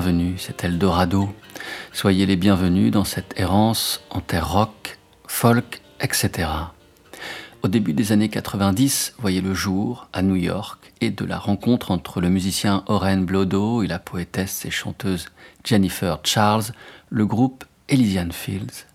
bienvenus, c'est Eldorado. Soyez les bienvenus dans cette errance en terre rock, folk, etc. Au début des années 90, voyez le jour à New York et de la rencontre entre le musicien Oren Blodo et la poétesse et chanteuse Jennifer Charles, le groupe Elysian Fields.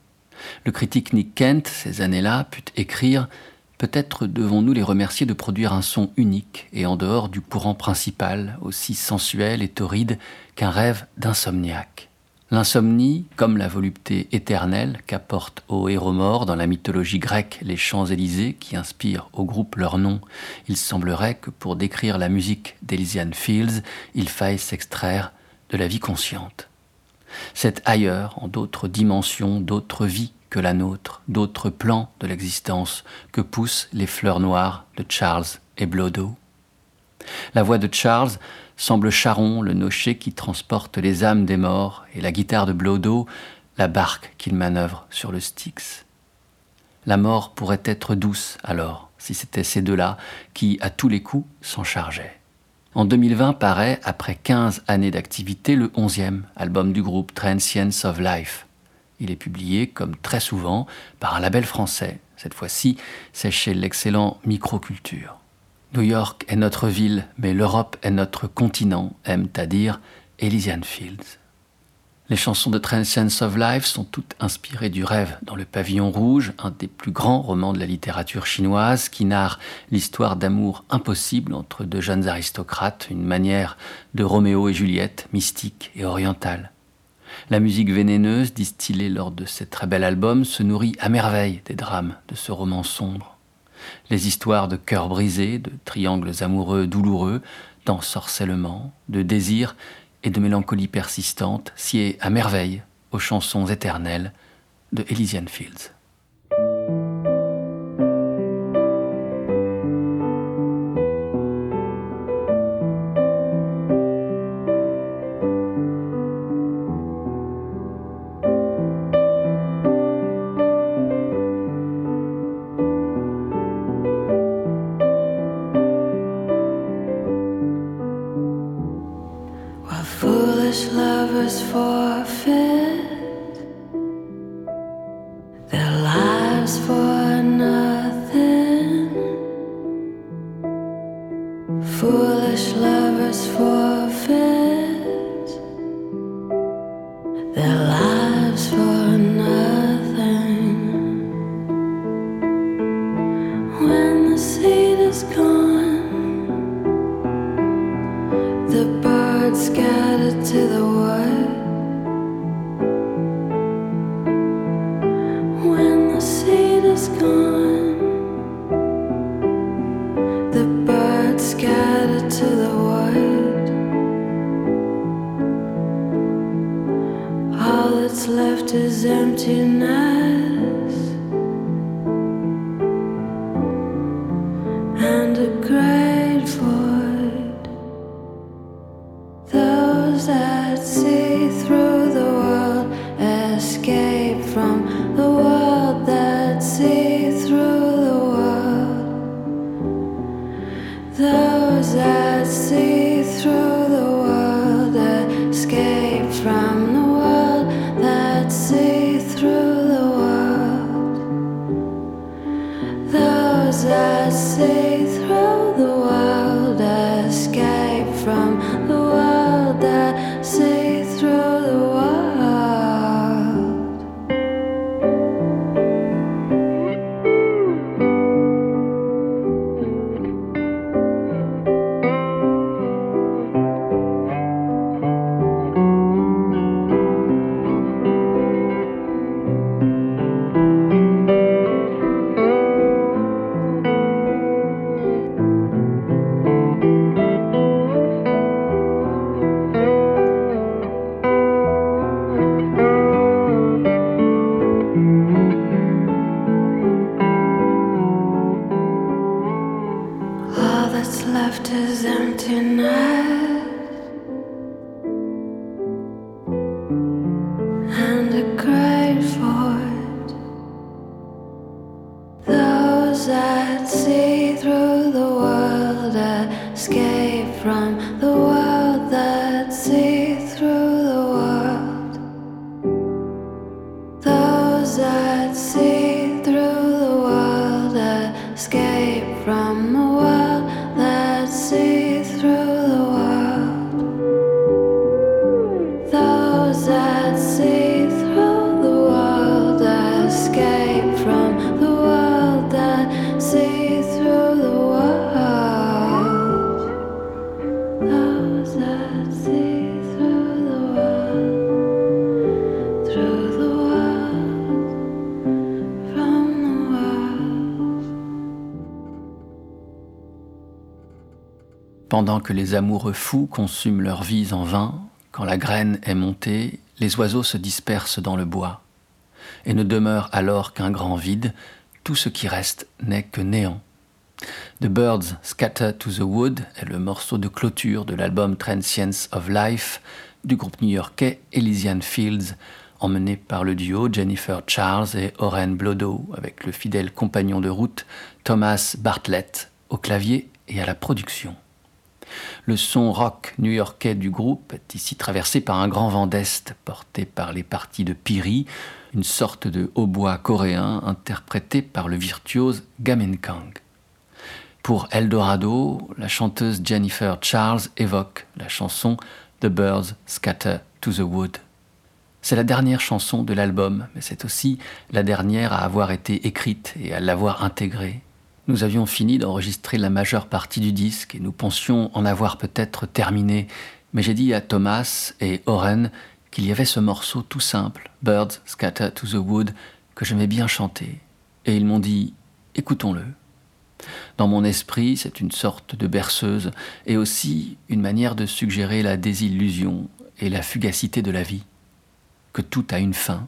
Le critique Nick Kent, ces années-là, put écrire Peut-être devons-nous les remercier de produire un son unique et en dehors du courant principal, aussi sensuel et torride qu'un rêve d'insomniaque. L'insomnie, comme la volupté éternelle qu'apportent aux héros morts dans la mythologie grecque les Champs-Élysées qui inspirent au groupe leur nom, il semblerait que pour décrire la musique d'Elysian Fields, il faille s'extraire de la vie consciente. C'est ailleurs, en d'autres dimensions, d'autres vies la nôtre, d'autres plans de l'existence que poussent les fleurs noires de Charles et Blodo. La voix de Charles semble Charon, le nocher qui transporte les âmes des morts, et la guitare de Blodo, la barque qu'il manœuvre sur le Styx. La mort pourrait être douce alors, si c'était ces deux-là qui, à tous les coups, s'en chargeaient. En 2020 paraît, après 15 années d'activité, le 11e album du groupe Transience of Life. Il est publié, comme très souvent, par un label français. Cette fois-ci, c'est chez l'excellent Microculture. New York est notre ville, mais l'Europe est notre continent, aime à dire Elysian Fields. Les chansons de Transience of Life sont toutes inspirées du rêve dans le pavillon rouge, un des plus grands romans de la littérature chinoise qui narre l'histoire d'amour impossible entre deux jeunes aristocrates, une manière de Roméo et Juliette mystique et orientale. La musique vénéneuse distillée lors de ce très bel album se nourrit à merveille des drames de ce roman sombre les histoires de cœurs brisés, de triangles amoureux douloureux, d'ensorcellement, de désirs et de mélancolie persistante sied à merveille aux chansons éternelles de Elysian Fields. that's left is emptiness. Que les amoureux fous consument leur vie en vain, quand la graine est montée, les oiseaux se dispersent dans le bois, et ne demeure alors qu'un grand vide, tout ce qui reste n'est que néant. The Birds Scatter to the Wood est le morceau de clôture de l'album Transience of Life du groupe new-yorkais Elysian Fields, emmené par le duo Jennifer Charles et Oren Blodo, avec le fidèle compagnon de route Thomas Bartlett au clavier et à la production. Le son rock new-yorkais du groupe est ici traversé par un grand vent d'Est porté par les parties de Piri, une sorte de hautbois coréen interprété par le virtuose Gamenkang. Pour Eldorado, la chanteuse Jennifer Charles évoque la chanson The Birds Scatter to the Wood. C'est la dernière chanson de l'album, mais c'est aussi la dernière à avoir été écrite et à l'avoir intégrée. Nous avions fini d'enregistrer la majeure partie du disque et nous pensions en avoir peut-être terminé, mais j'ai dit à Thomas et Oren qu'il y avait ce morceau tout simple, Birds Scatter to the Wood, que j'aimais bien chanter. Et ils m'ont dit Écoutons-le. Dans mon esprit, c'est une sorte de berceuse et aussi une manière de suggérer la désillusion et la fugacité de la vie, que tout a une fin.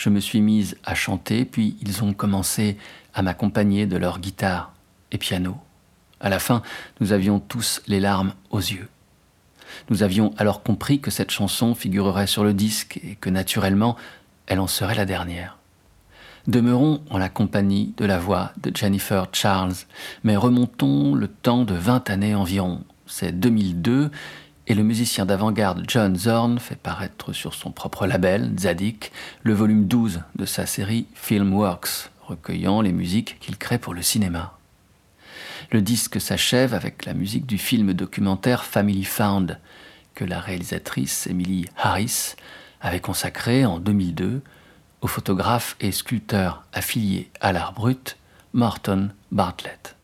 Je me suis mise à chanter, puis ils ont commencé à m'accompagner de leur guitare et piano. À la fin, nous avions tous les larmes aux yeux. Nous avions alors compris que cette chanson figurerait sur le disque et que naturellement, elle en serait la dernière. Demeurons en la compagnie de la voix de Jennifer Charles, mais remontons le temps de 20 années environ. C'est 2002 et le musicien d'avant-garde John Zorn fait paraître sur son propre label, Zadik, le volume 12 de sa série Filmworks, recueillant les musiques qu'il crée pour le cinéma. Le disque s'achève avec la musique du film documentaire Family Found, que la réalisatrice Emily Harris avait consacré en 2002 au photographe et sculpteur affilié à l'art brut Morton Bartlett.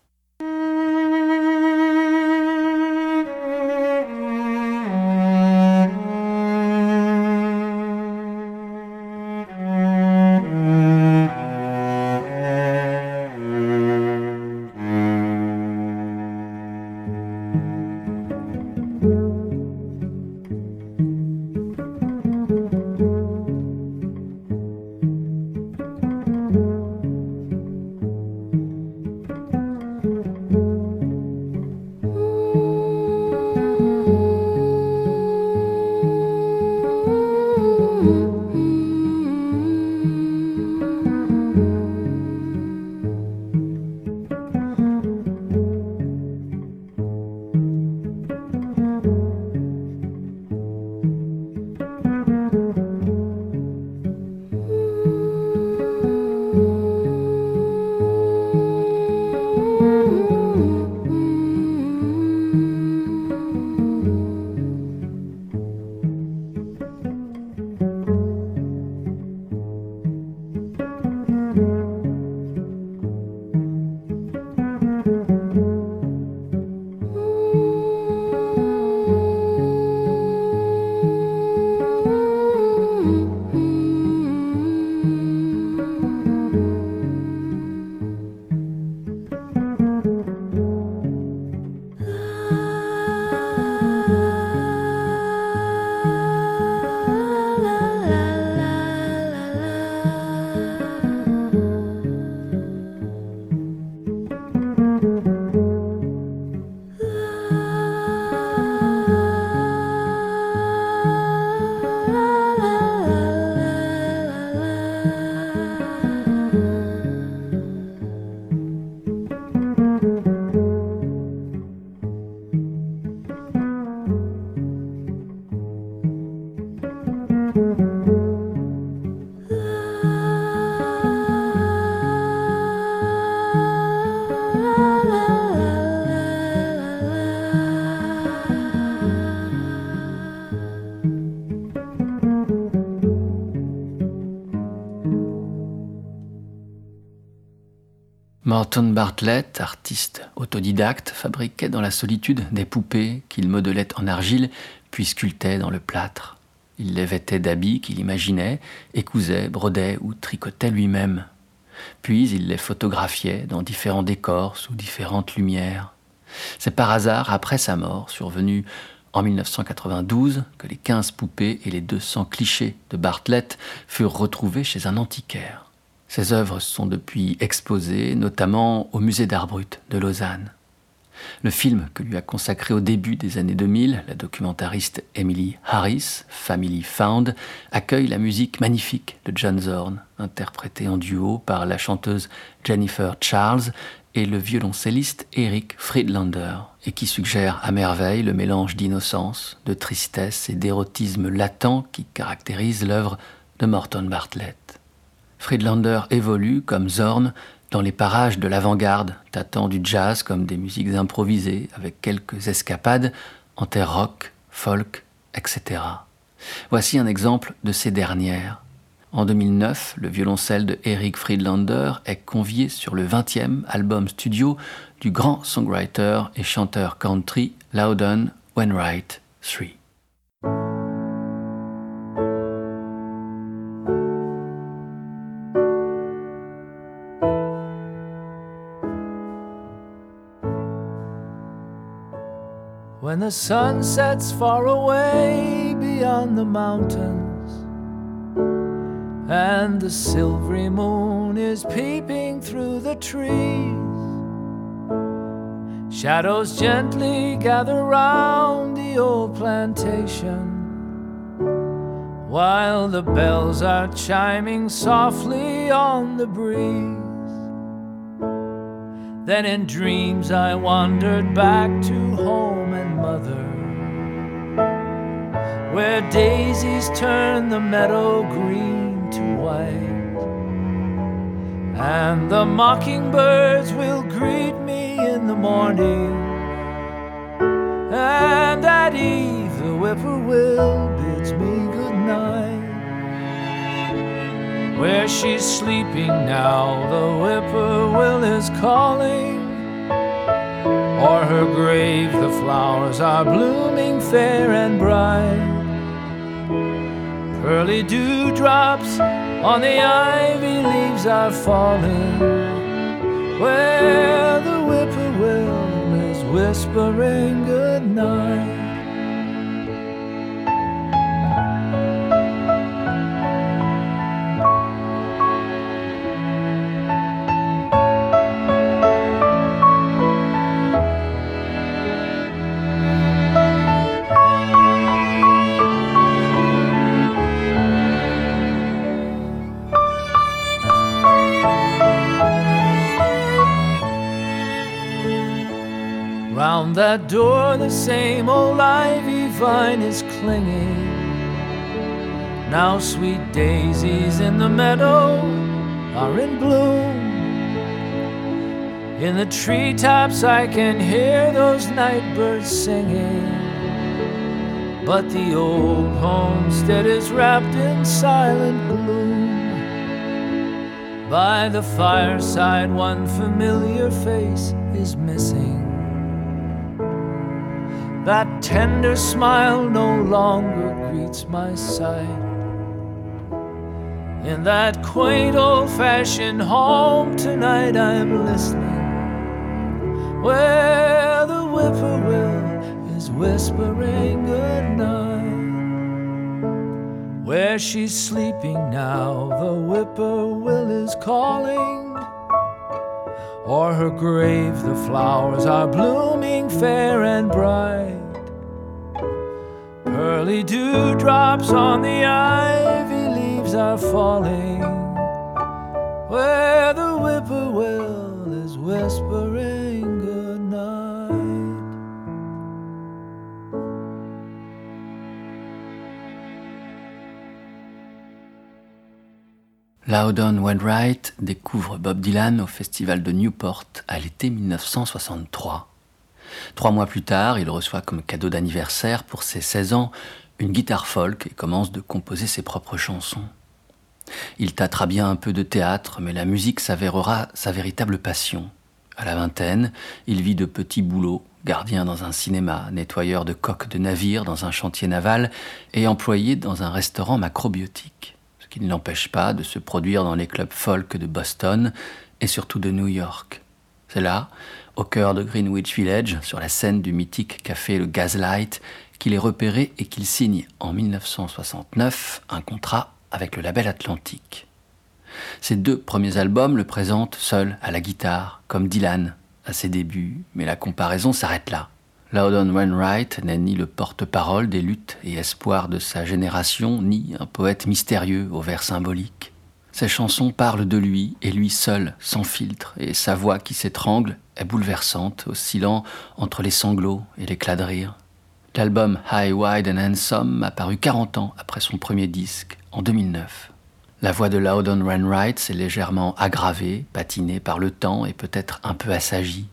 Morton Bartlett, artiste autodidacte, fabriquait dans la solitude des poupées qu'il modelait en argile puis sculptait dans le plâtre. Il les vêtait d'habits qu'il imaginait, écousait, brodait ou tricotait lui-même. Puis il les photographiait dans différents décors sous différentes lumières. C'est par hasard, après sa mort, survenue en 1992, que les 15 poupées et les 200 clichés de Bartlett furent retrouvés chez un antiquaire. Ses œuvres sont depuis exposées, notamment au musée d'art brut de Lausanne. Le film que lui a consacré au début des années 2000, la documentariste Emily Harris, Family Found, accueille la musique magnifique de John Zorn, interprétée en duo par la chanteuse Jennifer Charles et le violoncelliste Eric Friedlander, et qui suggère à merveille le mélange d'innocence, de tristesse et d'érotisme latent qui caractérise l'œuvre de Morton Bartlett. Friedlander évolue, comme Zorn, dans les parages de l'avant-garde, tâtant du jazz comme des musiques improvisées, avec quelques escapades en terre rock, folk, etc. Voici un exemple de ces dernières. En 2009, le violoncelle de Eric Friedlander est convié sur le 20e album studio du grand songwriter et chanteur country Loudon Wainwright III. When the sun sets far away beyond the mountains, and the silvery moon is peeping through the trees, shadows gently gather round the old plantation. While the bells are chiming softly on the breeze. Then in dreams I wandered back to home and mother, where daisies turn the meadow green to white, and the mockingbirds will greet me in the morning, and at eve the whippoorwill bids me good night. Where she's sleeping now, the whippoorwill is calling. O'er her grave, the flowers are blooming fair and bright. Pearly dewdrops on the ivy leaves are falling. Where the whippoorwill is whispering good night. That door, the same old ivy vine is clinging. Now, sweet daisies in the meadow are in bloom. In the treetops, I can hear those night birds singing. But the old homestead is wrapped in silent gloom. By the fireside, one familiar face is missing. That tender smile no longer greets my sight. In that quaint old fashioned home tonight, I'm listening. Where the whippoorwill is whispering good night. Where she's sleeping now, the whippoorwill is calling. O'er her grave, the flowers are blooming fair and bright. Pearly dewdrops on the ivy leaves are falling. Where the whippoorwill is whispering good night. Loudon Wainwright découvre Bob Dylan au festival de Newport à l'été 1963. Trois mois plus tard, il reçoit comme cadeau d'anniversaire pour ses 16 ans une guitare folk et commence de composer ses propres chansons. Il tâtera bien un peu de théâtre, mais la musique s'avérera sa véritable passion. À la vingtaine, il vit de petits boulots, gardien dans un cinéma, nettoyeur de coques de navires dans un chantier naval et employé dans un restaurant macrobiotique, ce qui ne l'empêche pas de se produire dans les clubs folk de Boston et surtout de New York. C'est là, au cœur de Greenwich Village, sur la scène du mythique café Le Gaslight, qu'il est repéré et qu'il signe en 1969 un contrat avec le label Atlantique. Ses deux premiers albums le présentent seul à la guitare, comme Dylan à ses débuts, mais la comparaison s'arrête là. Loudon Wainwright n'est ni le porte-parole des luttes et espoirs de sa génération, ni un poète mystérieux aux vers symboliques. Ses chansons parlent de lui et lui seul, sans filtre, et sa voix qui s'étrangle est bouleversante, oscillant entre les sanglots et l'éclat de rire. L'album High, Wide and Handsome a paru 40 ans après son premier disque, en 2009. La voix de Loudon Wainwright s'est légèrement aggravée, patinée par le temps et peut-être un peu assagie.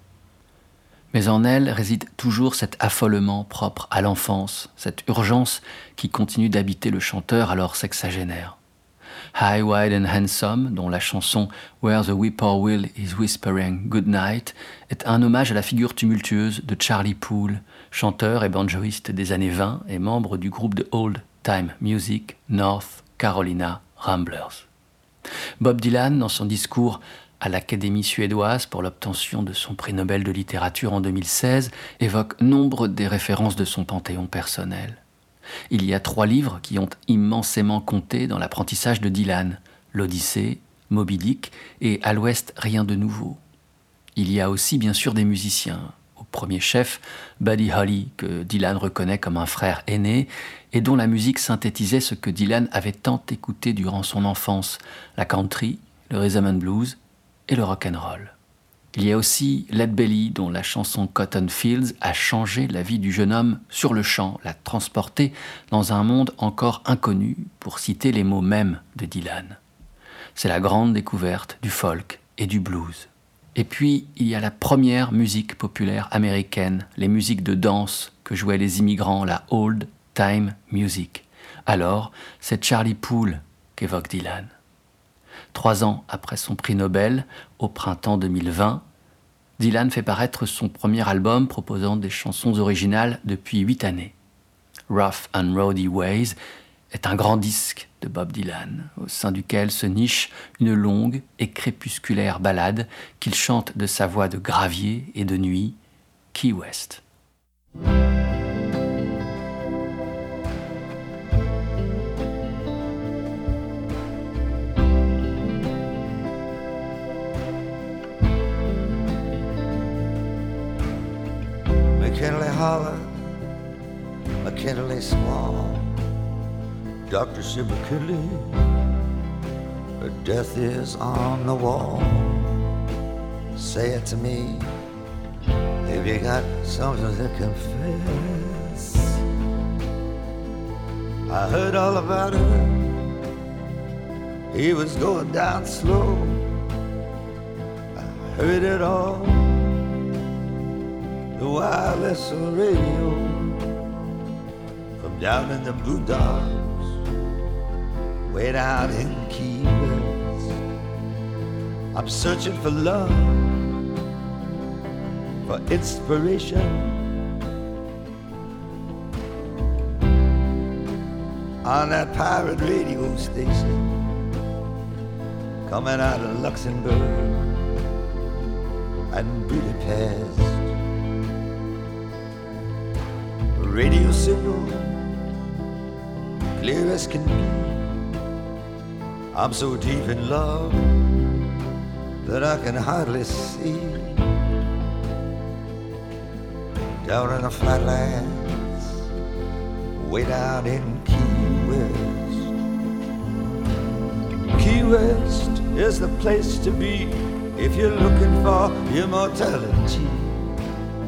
Mais en elle réside toujours cet affolement propre à l'enfance, cette urgence qui continue d'habiter le chanteur alors sexagénaire. High, Wide and Handsome, dont la chanson Where the Whippoorwill is Whispering Good Night, est un hommage à la figure tumultueuse de Charlie Poole, chanteur et banjoiste des années 20 et membre du groupe de old time music North Carolina Ramblers. Bob Dylan, dans son discours à l'Académie suédoise pour l'obtention de son prix Nobel de littérature en 2016, évoque nombre des références de son panthéon personnel. Il y a trois livres qui ont immensément compté dans l'apprentissage de Dylan l'Odyssée, Moby Dick et À l'Ouest, rien de nouveau. Il y a aussi bien sûr des musiciens, au premier chef Buddy Holly, que Dylan reconnaît comme un frère aîné et dont la musique synthétisait ce que Dylan avait tant écouté durant son enfance, la country, le rhythm blues et le rock and roll. Il y a aussi Led Belly, dont la chanson Cotton Fields a changé la vie du jeune homme sur le champ, l'a transporté dans un monde encore inconnu, pour citer les mots mêmes de Dylan. C'est la grande découverte du folk et du blues. Et puis, il y a la première musique populaire américaine, les musiques de danse que jouaient les immigrants, la old time music. Alors, c'est Charlie Poole qu'évoque Dylan. Trois ans après son prix Nobel, au printemps 2020, Dylan fait paraître son premier album proposant des chansons originales depuis huit années. Rough and Rowdy Ways est un grand disque de Bob Dylan, au sein duquel se niche une longue et crépusculaire ballade qu'il chante de sa voix de gravier et de nuit, Key West. Dr. McKinley, death is on the wall. Say it to me if you got something to confess. I heard all about it. He was going down slow. I heard it all the wireless radio from down in the boondocks, way down in Key West. I'm searching for love, for inspiration. On that pirate radio station coming out of Luxembourg and Budapest. radio signal, clear as can be. I'm so deep in love that I can hardly see. Down in the flatlands, way down in Key West. Key West is the place to be if you're looking for immortality.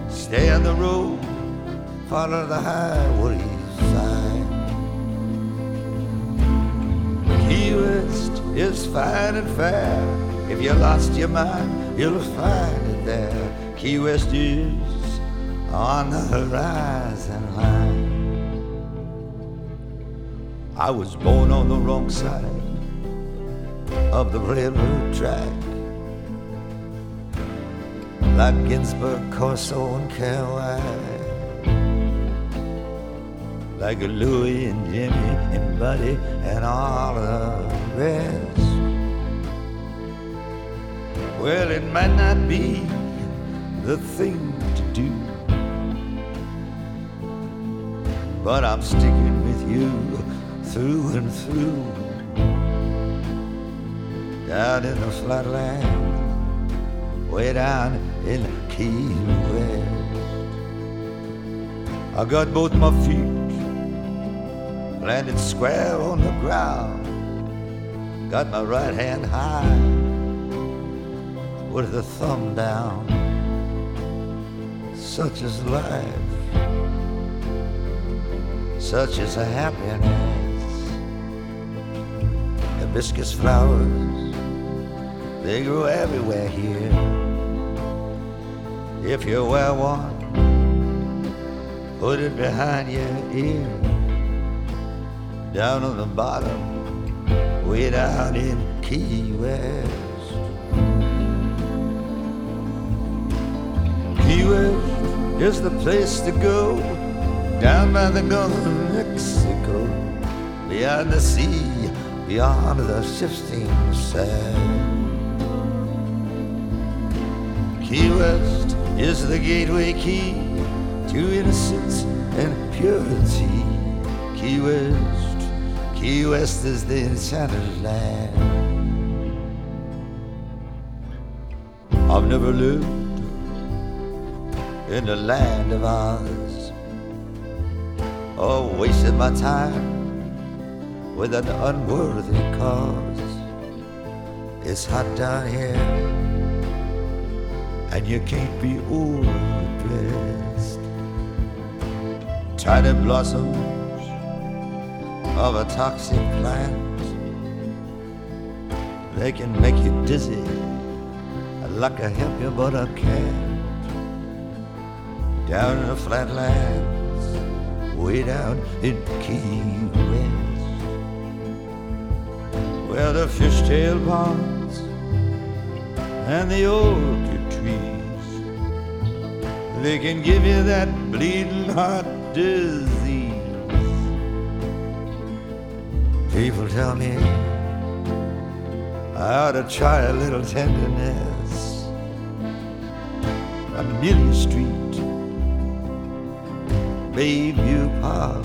Stay on the road follow the highway Key West is fine and fair. If you lost your mind, you'll find it there. Key West is on the horizon line. I was born on the wrong side of the railroad track. Like Ginsburg, Corso, and Kerouac like Louie and Jimmy and Buddy and all the rest. Well, it might not be the thing to do. But I'm sticking with you through and through. Down in the flatland, way down in Key West. I got both my feet landed square on the ground. Got my right hand high with the thumb down. Such is life, such is a happiness. Hibiscus flowers, they grow everywhere here. If you wear one, put it behind your ear. Down on the bottom, way down in Key West. Key West is the place to go. Down by the Gulf of Mexico, beyond the sea, beyond the shifting sand. Key West is the gateway key to innocence and purity. Key West, Key West is the enchanted land. I've never lived in the land of Oz or wasted my time with an unworthy cause. It's hot down here and you can't be overdressed. Tiny blossoms of a toxic plant, they can make you dizzy I'd like a help you but I can't. Down in the flatlands, way down in Key West, where the fishtail ponds and the orchid trees. They can give you that bleeding heart disease. People tell me I ought to try a little tenderness. On Amelia Street, Bayview Park,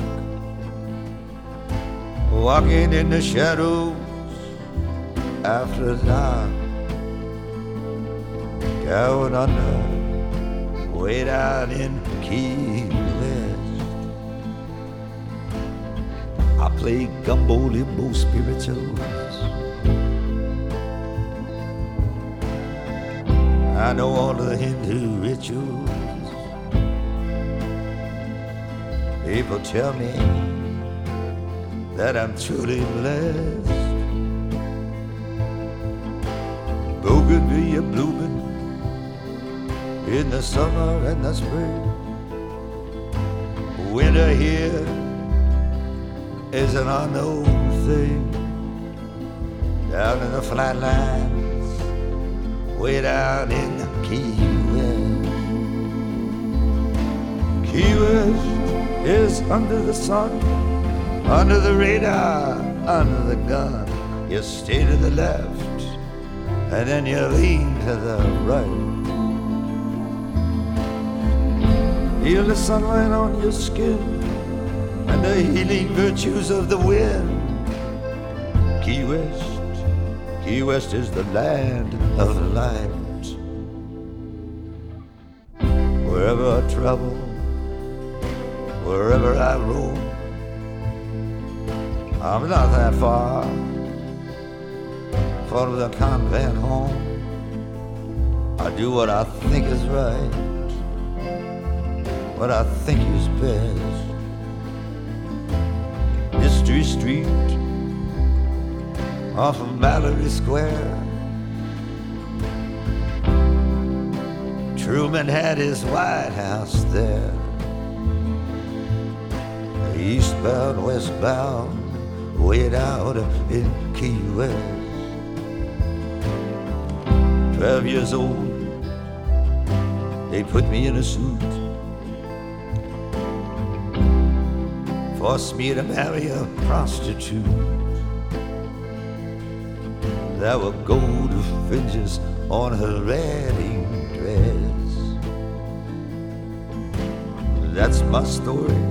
walking in the shadows after dark going under, way down in Key I play gumbo limbo spirituals. I know all the Hindu rituals. People tell me that I'm truly blessed. Bougainvillea blooming in the summer and the spring. Winter here is an unknown thing. Down in the flatlands, way down in the Key West. Key West is under the sun, under the radar, under the gun. You stay to the left, and then you lean to the right. Feel the sunlight on your skin the healing virtues of the wind. Key West, Key West is the land of light. Wherever I travel, wherever I roam, I'm not that far from the convent home. I do what I think is right what I think is best. Mystery Street off of Mallory Square. Truman had his White House there. Eastbound, westbound, way down in Key West. Twelve years old, they put me in a suit. Forced me to marry a prostitute. There were gold fringes on her wedding dress. that's my story,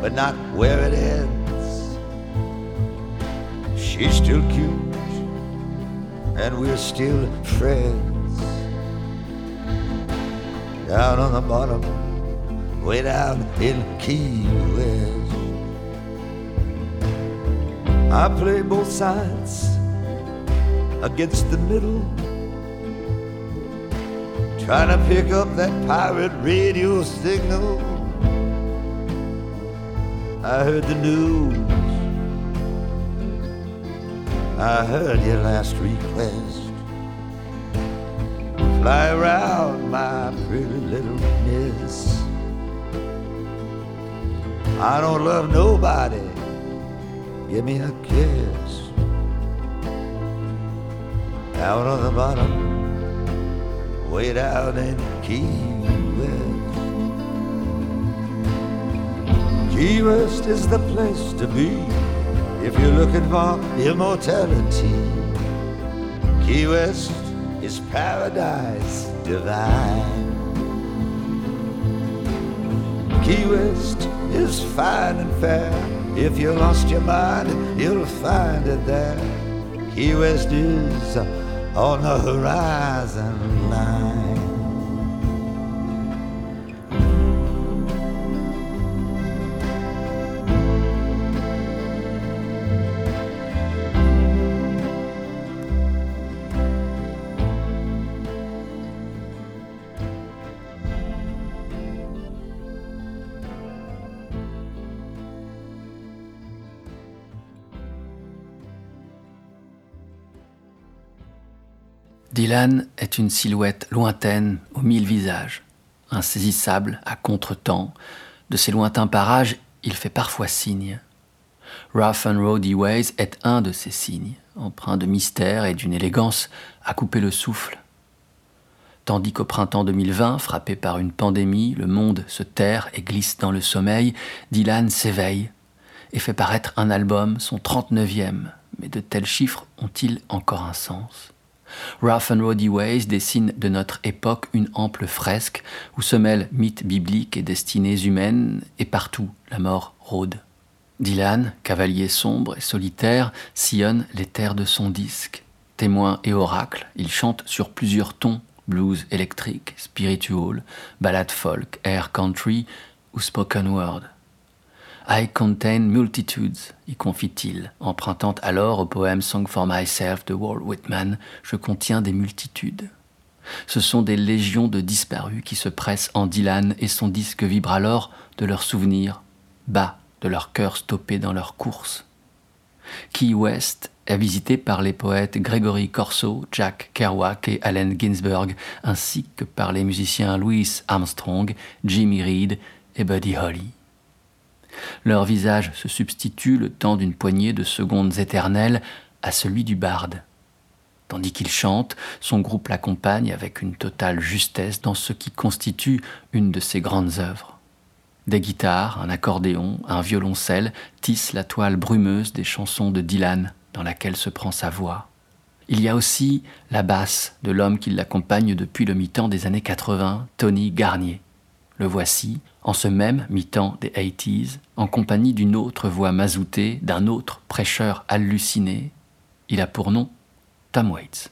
but not where it ends. She's still cute, and we're still friends. Down on the bottom, way down in Key West. I play both sides against the middle Trying to pick up that pirate radio signal. I heard the news. I heard your last request. Fly around, my pretty little I don't love nobody. Give me a kiss. Out on the bottom way down in Key West. Key West is the place to be if you're looking for immortality. Key West is paradise divine. Key West is fine and fair. If you lost your mind, you'll find it there. Key West is on the horizon line. Dylan est une silhouette lointaine aux mille visages, insaisissable à contre-temps. De ces lointains parages, il fait parfois signe. Rough and Roady Ways est un de ces signes, empreint de mystère et d'une élégance à couper le souffle. Tandis qu'au printemps 2020, frappé par une pandémie, le monde se terre et glisse dans le sommeil, Dylan s'éveille et fait paraître un album, son 39e. Mais de tels chiffres ont-ils encore un sens? Rough and Roddy Ways dessine de notre époque une ample fresque où se mêlent mythes bibliques et destinées humaines, et partout la mort rôde. Dylan, cavalier sombre et solitaire, sillonne les terres de son disque. Témoin et oracle, il chante sur plusieurs tons blues électrique, spiritual, ballade folk, air country ou spoken word. I contain multitudes, y confie-t-il, empruntant alors au poème Song for Myself de Walt Whitman, Je contiens des multitudes. Ce sont des légions de disparus qui se pressent en Dylan et son disque vibre alors de leurs souvenirs, bas de leur cœur stoppé dans leur course. Key West est visité par les poètes Gregory Corso, Jack Kerouac et Allen Ginsberg, ainsi que par les musiciens Louis Armstrong, Jimmy Reed et Buddy Holly. Leur visage se substitue le temps d'une poignée de secondes éternelles à celui du barde. Tandis qu'il chante, son groupe l'accompagne avec une totale justesse dans ce qui constitue une de ses grandes œuvres. Des guitares, un accordéon, un violoncelle tissent la toile brumeuse des chansons de Dylan dans laquelle se prend sa voix. Il y a aussi la basse de l'homme qui l'accompagne depuis le mi-temps des années 80, Tony Garnier. Le voici, en ce même mi-temps des 80s, en compagnie d'une autre voix mazoutée, d'un autre prêcheur halluciné. Il a pour nom Tom Waits.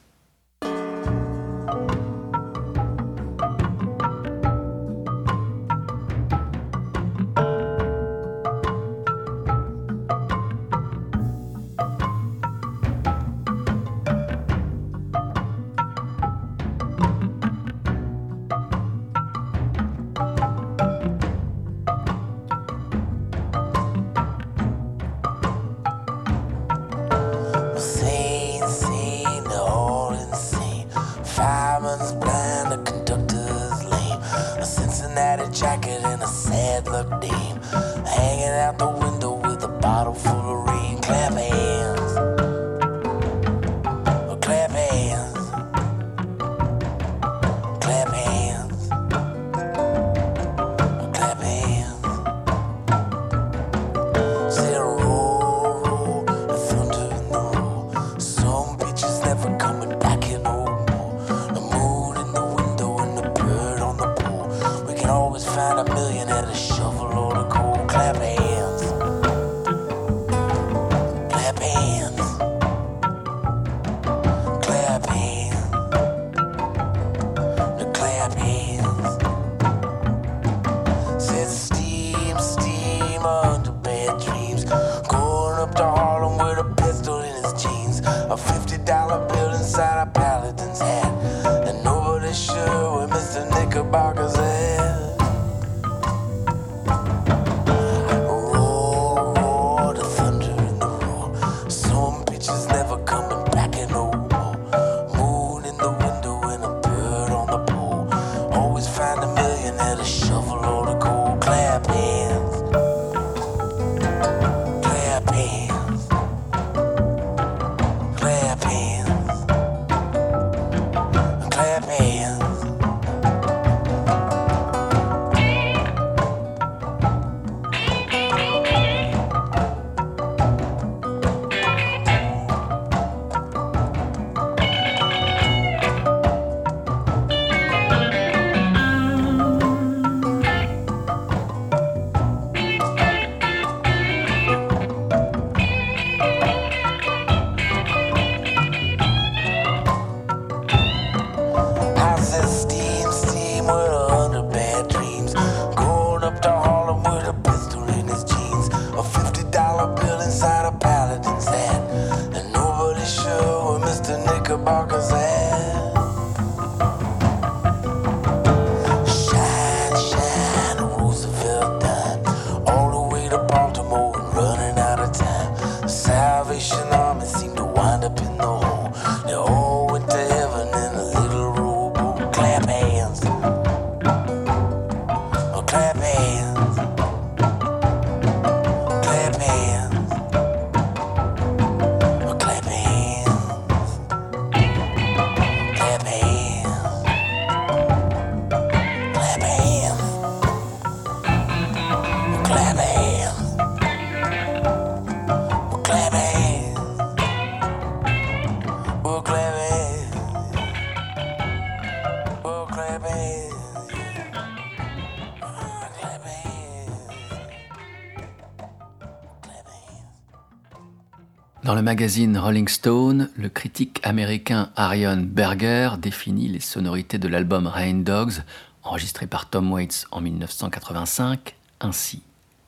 Dans le magazine Rolling Stone, le critique américain Arion Berger définit les sonorités de l'album Rain Dogs, enregistré par Tom Waits en 1985, ainsi.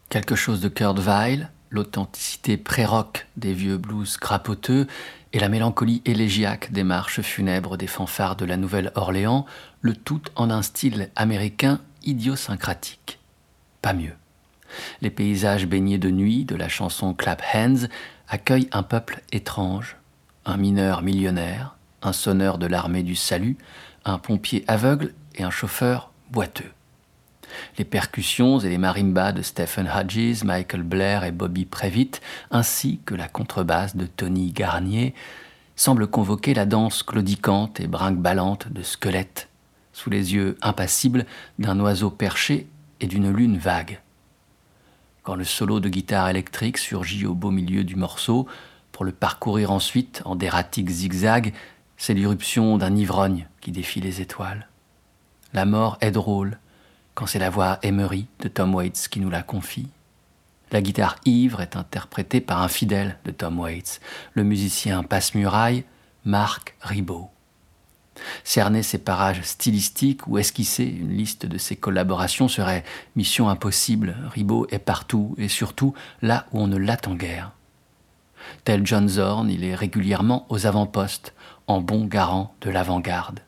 Quelque chose de Kurt Weill, l'authenticité pré-rock des vieux blues crapoteux et la mélancolie élégiaque des marches funèbres des fanfares de la Nouvelle-Orléans, le tout en un style américain idiosyncratique. Pas mieux. Les paysages baignés de nuit de la chanson Clap Hands accueille un peuple étrange, un mineur millionnaire, un sonneur de l'armée du salut, un pompier aveugle et un chauffeur boiteux. Les percussions et les marimbas de Stephen Hodges, Michael Blair et Bobby Previtt, ainsi que la contrebasse de Tony Garnier, semblent convoquer la danse claudicante et brinque-ballante de squelettes, sous les yeux impassibles d'un oiseau perché et d'une lune vague quand le solo de guitare électrique surgit au beau milieu du morceau, pour le parcourir ensuite en d'erratiques zigzags, c'est l'irruption d'un ivrogne qui défie les étoiles. La mort est drôle quand c'est la voix Emery de Tom Waits qui nous la confie. La guitare ivre est interprétée par un fidèle de Tom Waits, le musicien passe-muraille Marc Ribot. Cerner ces parages stylistiques ou esquisser une liste de ses collaborations serait mission impossible. Ribot est partout et surtout là où on ne l'attend guère. Tel John Zorn, il est régulièrement aux avant-postes, en bon garant de l'avant-garde,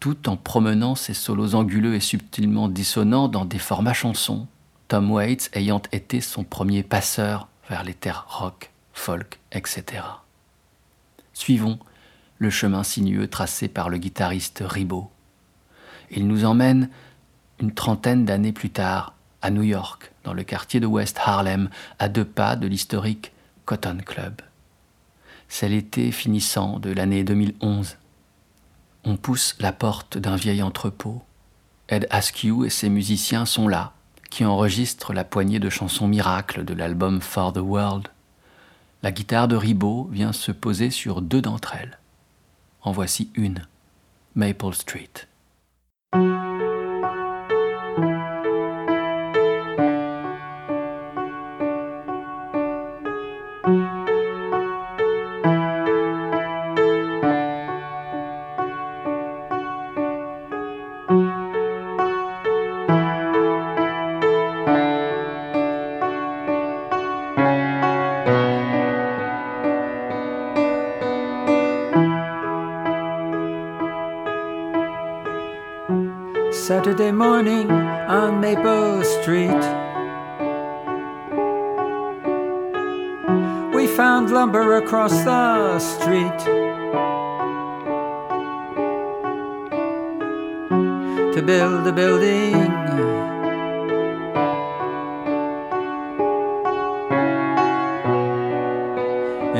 tout en promenant ses solos anguleux et subtilement dissonants dans des formats chansons, Tom Waits ayant été son premier passeur vers les terres rock, folk, etc. Suivons le chemin sinueux tracé par le guitariste Ribot. Il nous emmène une trentaine d'années plus tard à New York, dans le quartier de West Harlem, à deux pas de l'historique Cotton Club. C'est l'été finissant de l'année 2011. On pousse la porte d'un vieil entrepôt. Ed Askew et ses musiciens sont là, qui enregistrent la poignée de chansons miracles de l'album For the World. La guitare de Ribot vient se poser sur deux d'entre elles. En voici une, Maple Street.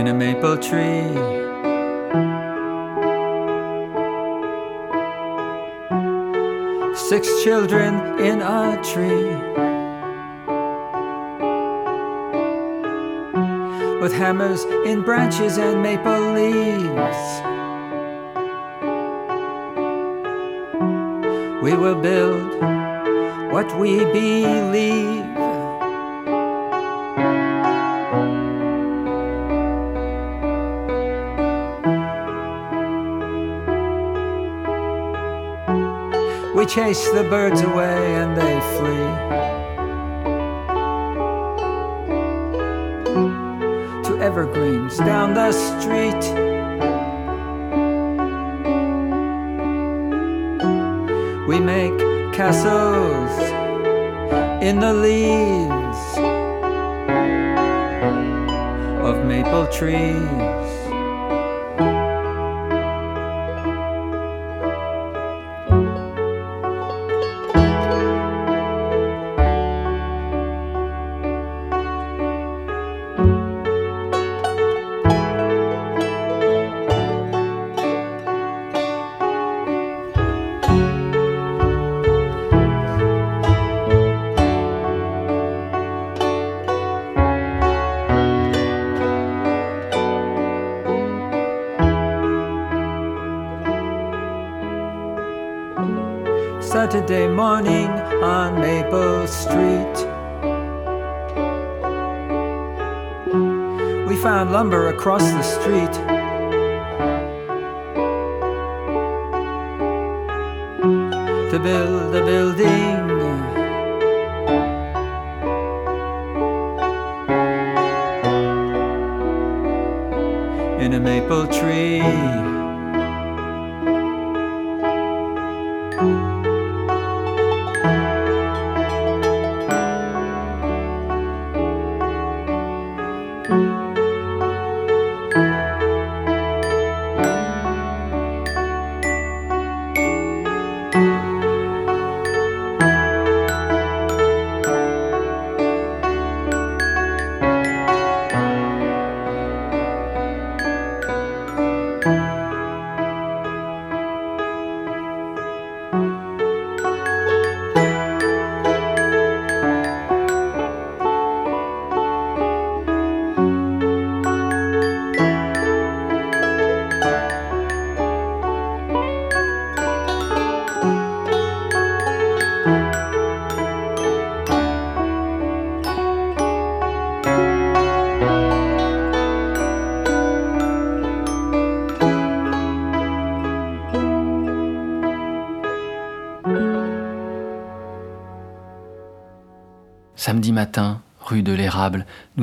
A maple tree. six children in a tree. With hammers in branches and maple leaves. We will build what we believe. Chase the birds away and they flee. To evergreens down the street. We make castles in the leaves of maple trees. To build a building. In a maple tree.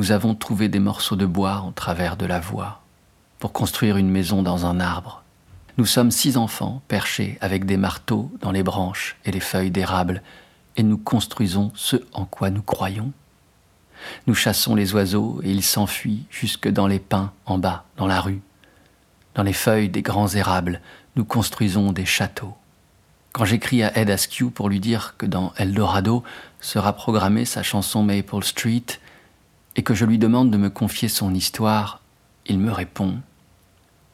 Nous avons trouvé des morceaux de bois en travers de la voie pour construire une maison dans un arbre. Nous sommes six enfants perchés avec des marteaux dans les branches et les feuilles d'érable et nous construisons ce en quoi nous croyons. Nous chassons les oiseaux et ils s'enfuient jusque dans les pins en bas, dans la rue. Dans les feuilles des grands érables, nous construisons des châteaux. Quand j'écris à Ed Askew pour lui dire que dans Eldorado sera programmée sa chanson Maple Street et que je lui demande de me confier son histoire, il me répond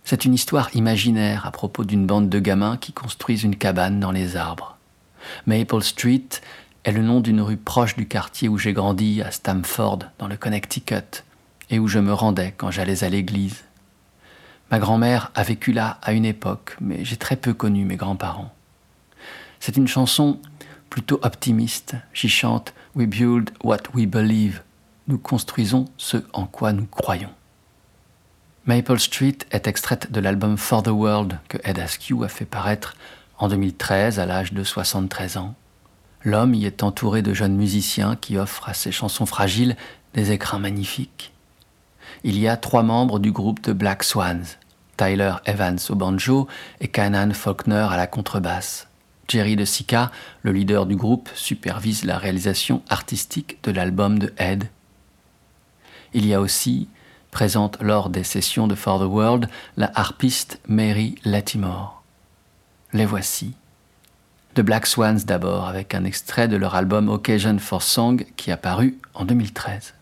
C'est une histoire imaginaire à propos d'une bande de gamins qui construisent une cabane dans les arbres. Maple Street est le nom d'une rue proche du quartier où j'ai grandi à Stamford, dans le Connecticut, et où je me rendais quand j'allais à l'église. Ma grand-mère a vécu là à une époque, mais j'ai très peu connu mes grands-parents. C'est une chanson plutôt optimiste. J'y chante We build what we believe. Nous construisons ce en quoi nous croyons. Maple Street est extraite de l'album For the World que Ed Askew a fait paraître en 2013 à l'âge de 73 ans. L'homme y est entouré de jeunes musiciens qui offrent à ses chansons fragiles des écrins magnifiques. Il y a trois membres du groupe de Black Swans, Tyler Evans au banjo et Kanan Faulkner à la contrebasse. Jerry De Sica, le leader du groupe, supervise la réalisation artistique de l'album de Ed. Il y a aussi, présente lors des sessions de For the World, la harpiste Mary Latimore. Les voici. The Black Swans d'abord, avec un extrait de leur album Occasion for Song qui a paru en 2013.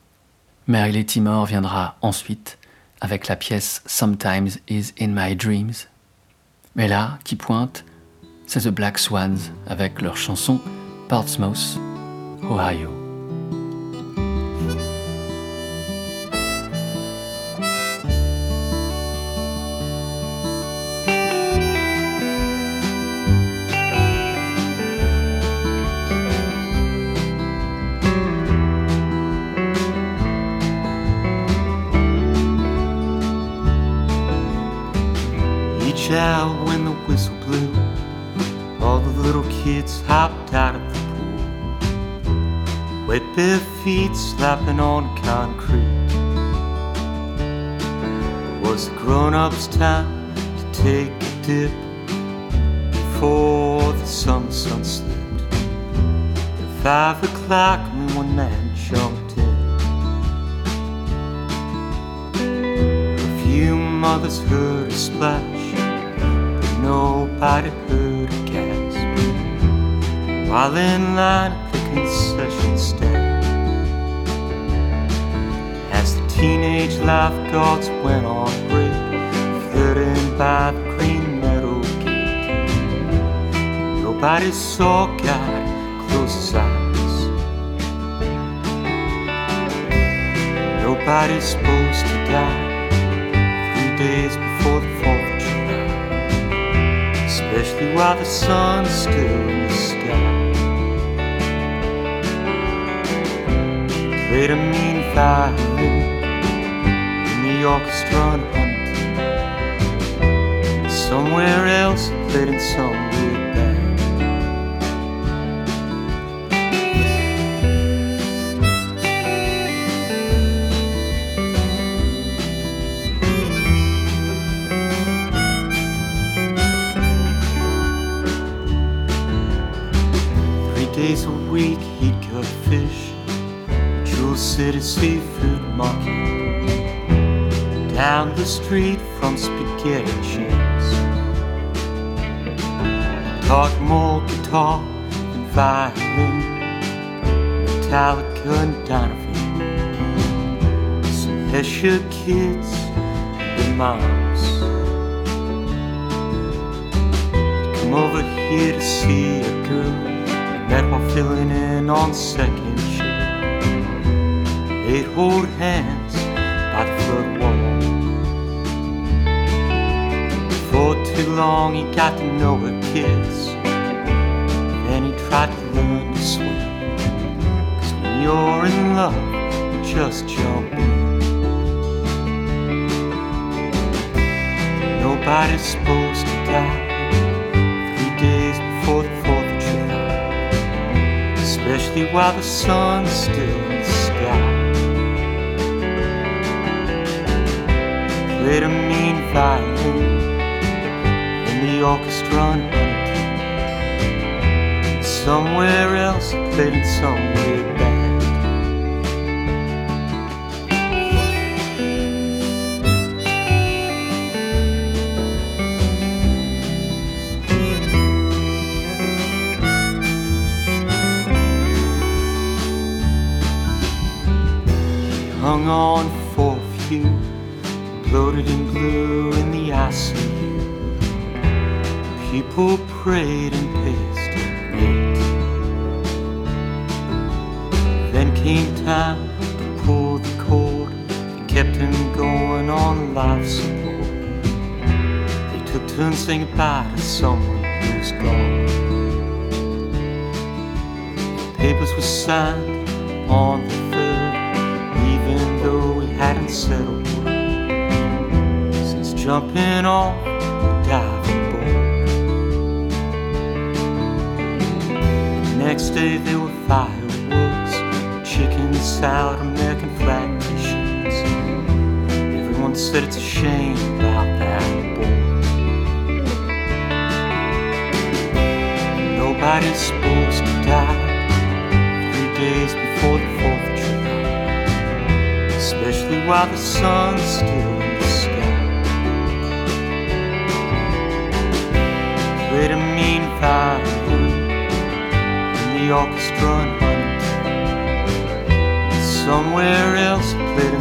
Mary Latimore viendra ensuite avec la pièce Sometimes Is in My Dreams. Mais là, qui pointe, c'est The Black Swans avec leur chanson Portsmouth, Ohio. Hour when the whistle blew All the little kids hopped out of the pool. Wet bare feet slapping on concrete. It was the grown ups' time to take a dip before the sun slipped. At five o'clock, me one man jumped in. A few mothers heard a splash, nobody heard a gasp while in line at the concession stand. As the teenage lifeguards went on break, flirting by the green meadow gate. Nobody saw God close his eyes. Nobody's supposed to die three days before the 4th of July, especially especially while the sun's still in the sky. Played a mean violin in the orchestra and hunting. Somewhere else, played in some weird Jewel Seafood Market Down the street from Spaghetti Chips. Taught more guitar and violin. Metallica and Donovan Some Hesher kids and moms. Come over here to see a girl. Met while filling in on second. They'd hold hands by the flood wall. For too long, he got to know her kids. Then he tried to learn to swim. Cause when you're in love, you just jump in. Nobody's supposed to die three days before the 4th of July, especially while the sun's still Played a mean violin in the orchestra and Somewhere else, played in some weird band. hung on for a few, bloated in blue in the ICU. People prayed and paced and ate. Then came time to pull the cord and kept him going on life support. They took turns saying goodbye to someone who was gone. Papers were signed on the third, even though we hadn't settled jumping off the diving board. The next day there were fireworks, chicken salad, American flag t-shirts. Everyone said it's a shame about that boy. Nobody's supposed to die three days before the 4th of July, especially while the sun's still Played a mean violin in the orchestra in Huntington. Somewhere else, played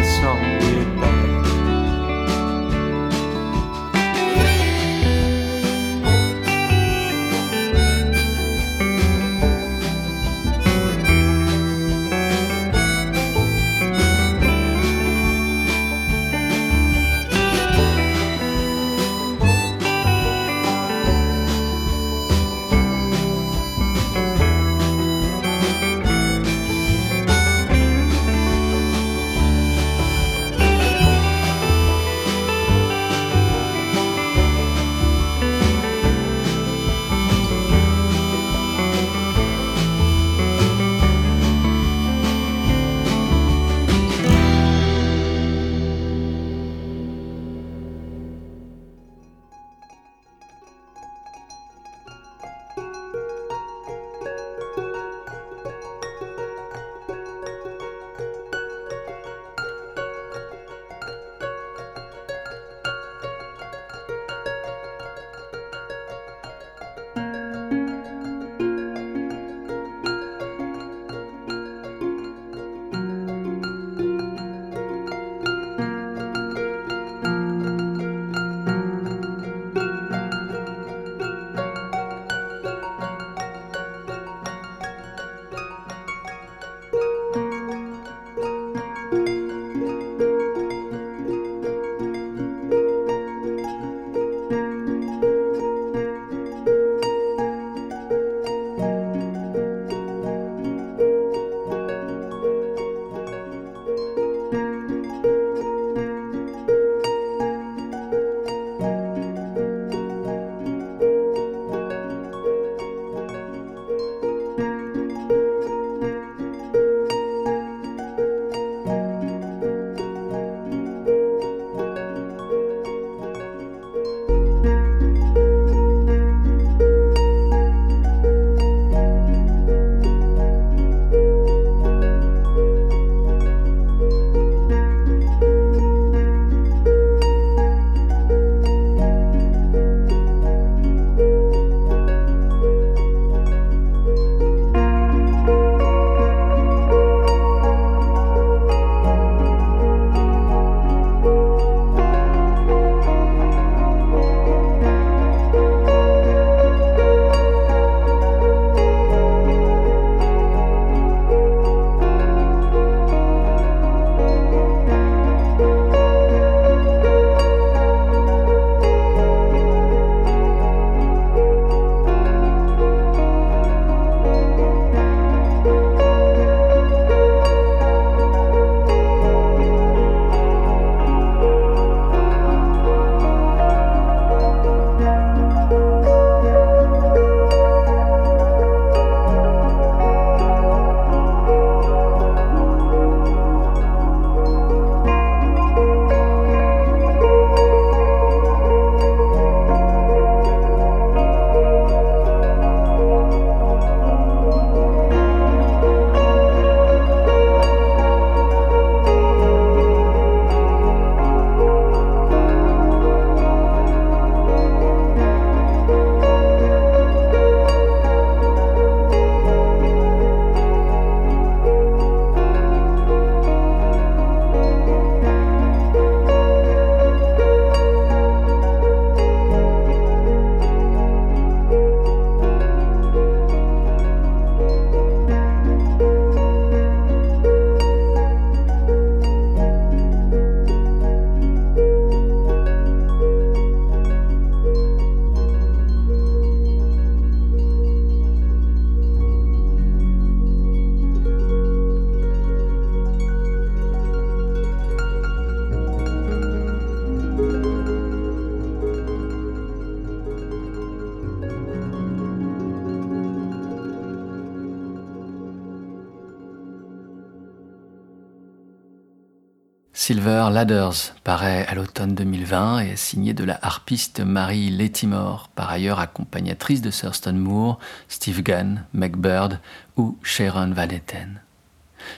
Ladders paraît à l'automne 2020 et est signé de la harpiste Marie Lettimore, par ailleurs accompagnatrice de Thurston Moore, Steve Gunn, Meg Bird ou Sharon Van Etten.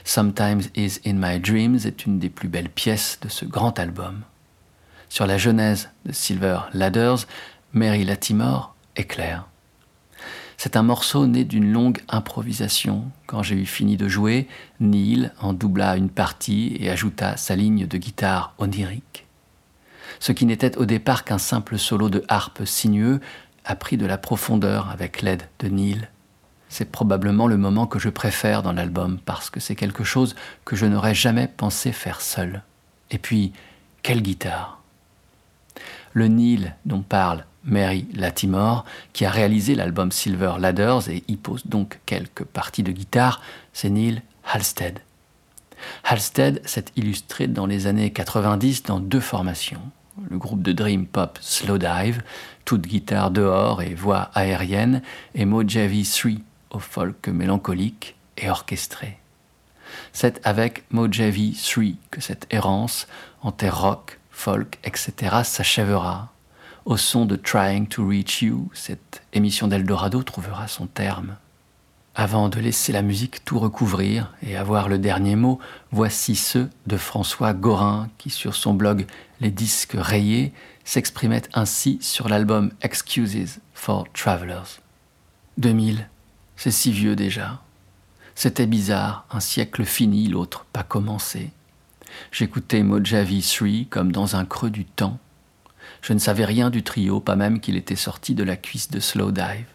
Sometimes Is in My Dreams est une des plus belles pièces de ce grand album. Sur la genèse de Silver Ladders, Mary Latimore éclaire. C'est un morceau né d'une longue improvisation. Quand j'ai eu fini de jouer, Neil en doubla une partie et ajouta sa ligne de guitare onirique. Ce qui n'était au départ qu'un simple solo de harpe sinueux a pris de la profondeur avec l'aide de Neil. C'est probablement le moment que je préfère dans l'album parce que c'est quelque chose que je n'aurais jamais pensé faire seul. Et puis, quelle guitare Le Neil dont parle Mary Latimore, qui a réalisé l'album Silver Ladders et y pose donc quelques parties de guitare, c'est Neil Halstead. Halstead s'est illustré dans les années 90 dans deux formations. Le groupe de dream pop Slowdive, toute guitare dehors et voix aérienne, et Mojave 3 au folk mélancolique et orchestré. C'est avec Mojave 3 que cette errance en terre rock, folk, etc. s'achèvera au son de Trying to Reach You, cette émission d'Eldorado trouvera son terme. Avant de laisser la musique tout recouvrir et avoir le dernier mot, voici ceux de François Gorin qui, sur son blog Les disques rayés, s'exprimait ainsi sur l'album Excuses for Travelers. 2000, c'est si vieux déjà. C'était bizarre, un siècle fini, l'autre pas commencé. J'écoutais Mojave 3 comme dans un creux du temps je ne savais rien du trio, pas même qu'il était sorti de la cuisse de Slowdive.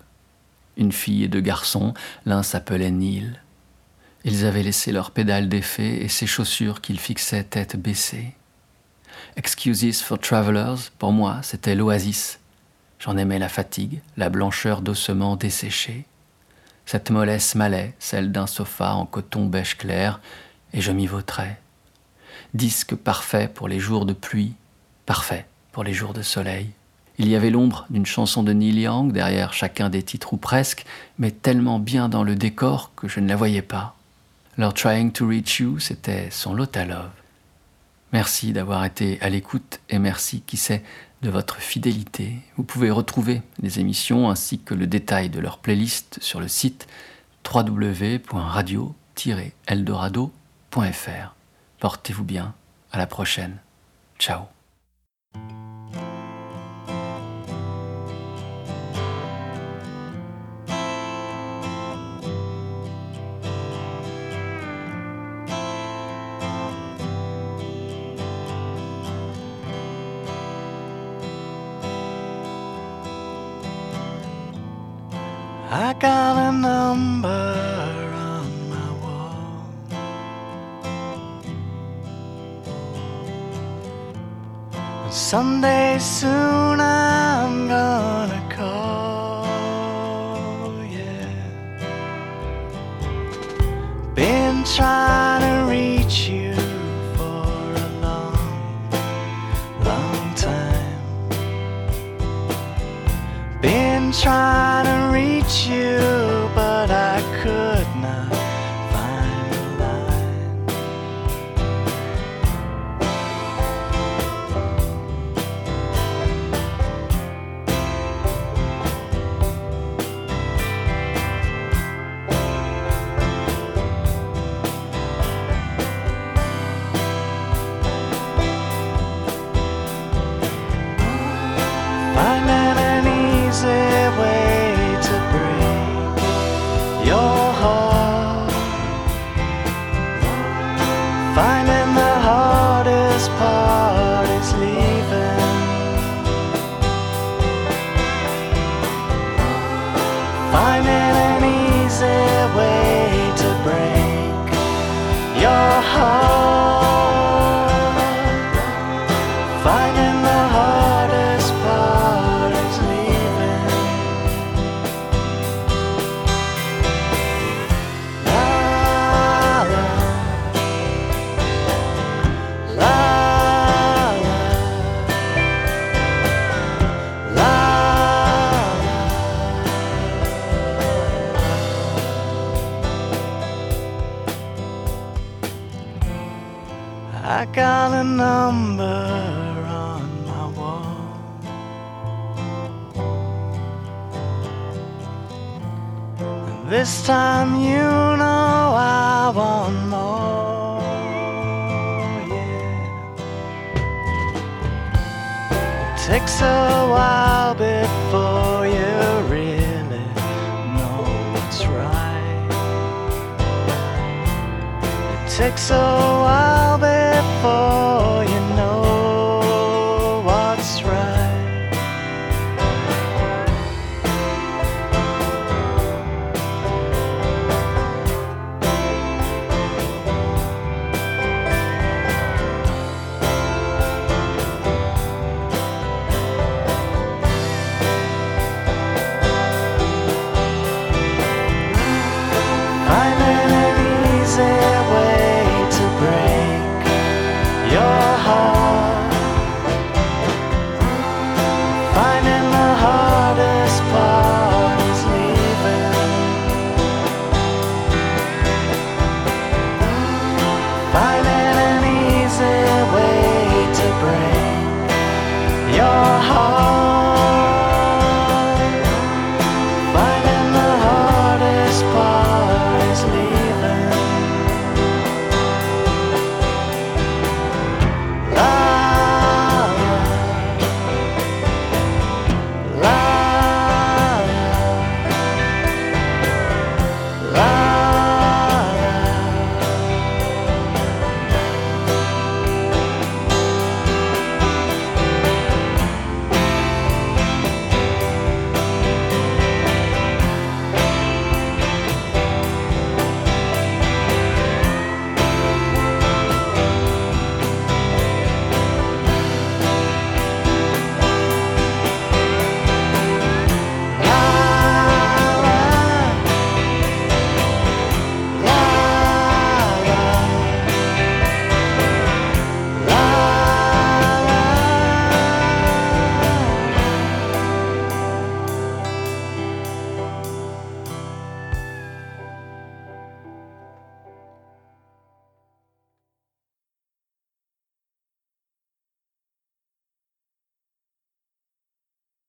Une fille et deux garçons, l'un s'appelait Neil. Ils avaient laissé leurs pédales d'effet et ses chaussures qu'ils fixaient tête baissée. Excuses for Travelers, pour moi, c'était l'oasis. J'en aimais la fatigue, la blancheur d'ossements desséchés. Cette mollesse m'allait, celle d'un sofa en coton beige clair, et je m'y vautrais. Disque parfait pour les jours de pluie, parfait pour les jours de soleil. Il y avait l'ombre d'une chanson de Neil Young derrière chacun des titres ou presque, mais tellement bien dans le décor que je ne la voyais pas. Leur Trying to Reach You, c'était son lot love. Merci d'avoir été à l'écoute et merci, qui sait, de votre fidélité. Vous pouvez retrouver les émissions ainsi que le détail de leur playlist sur le site www.radio-eldorado.fr. Portez-vous bien, à la prochaine. Ciao. Got a number on my wall. And someday soon I'm gonna call, yeah. Been trying to reach you for a long, long time. Been trying you,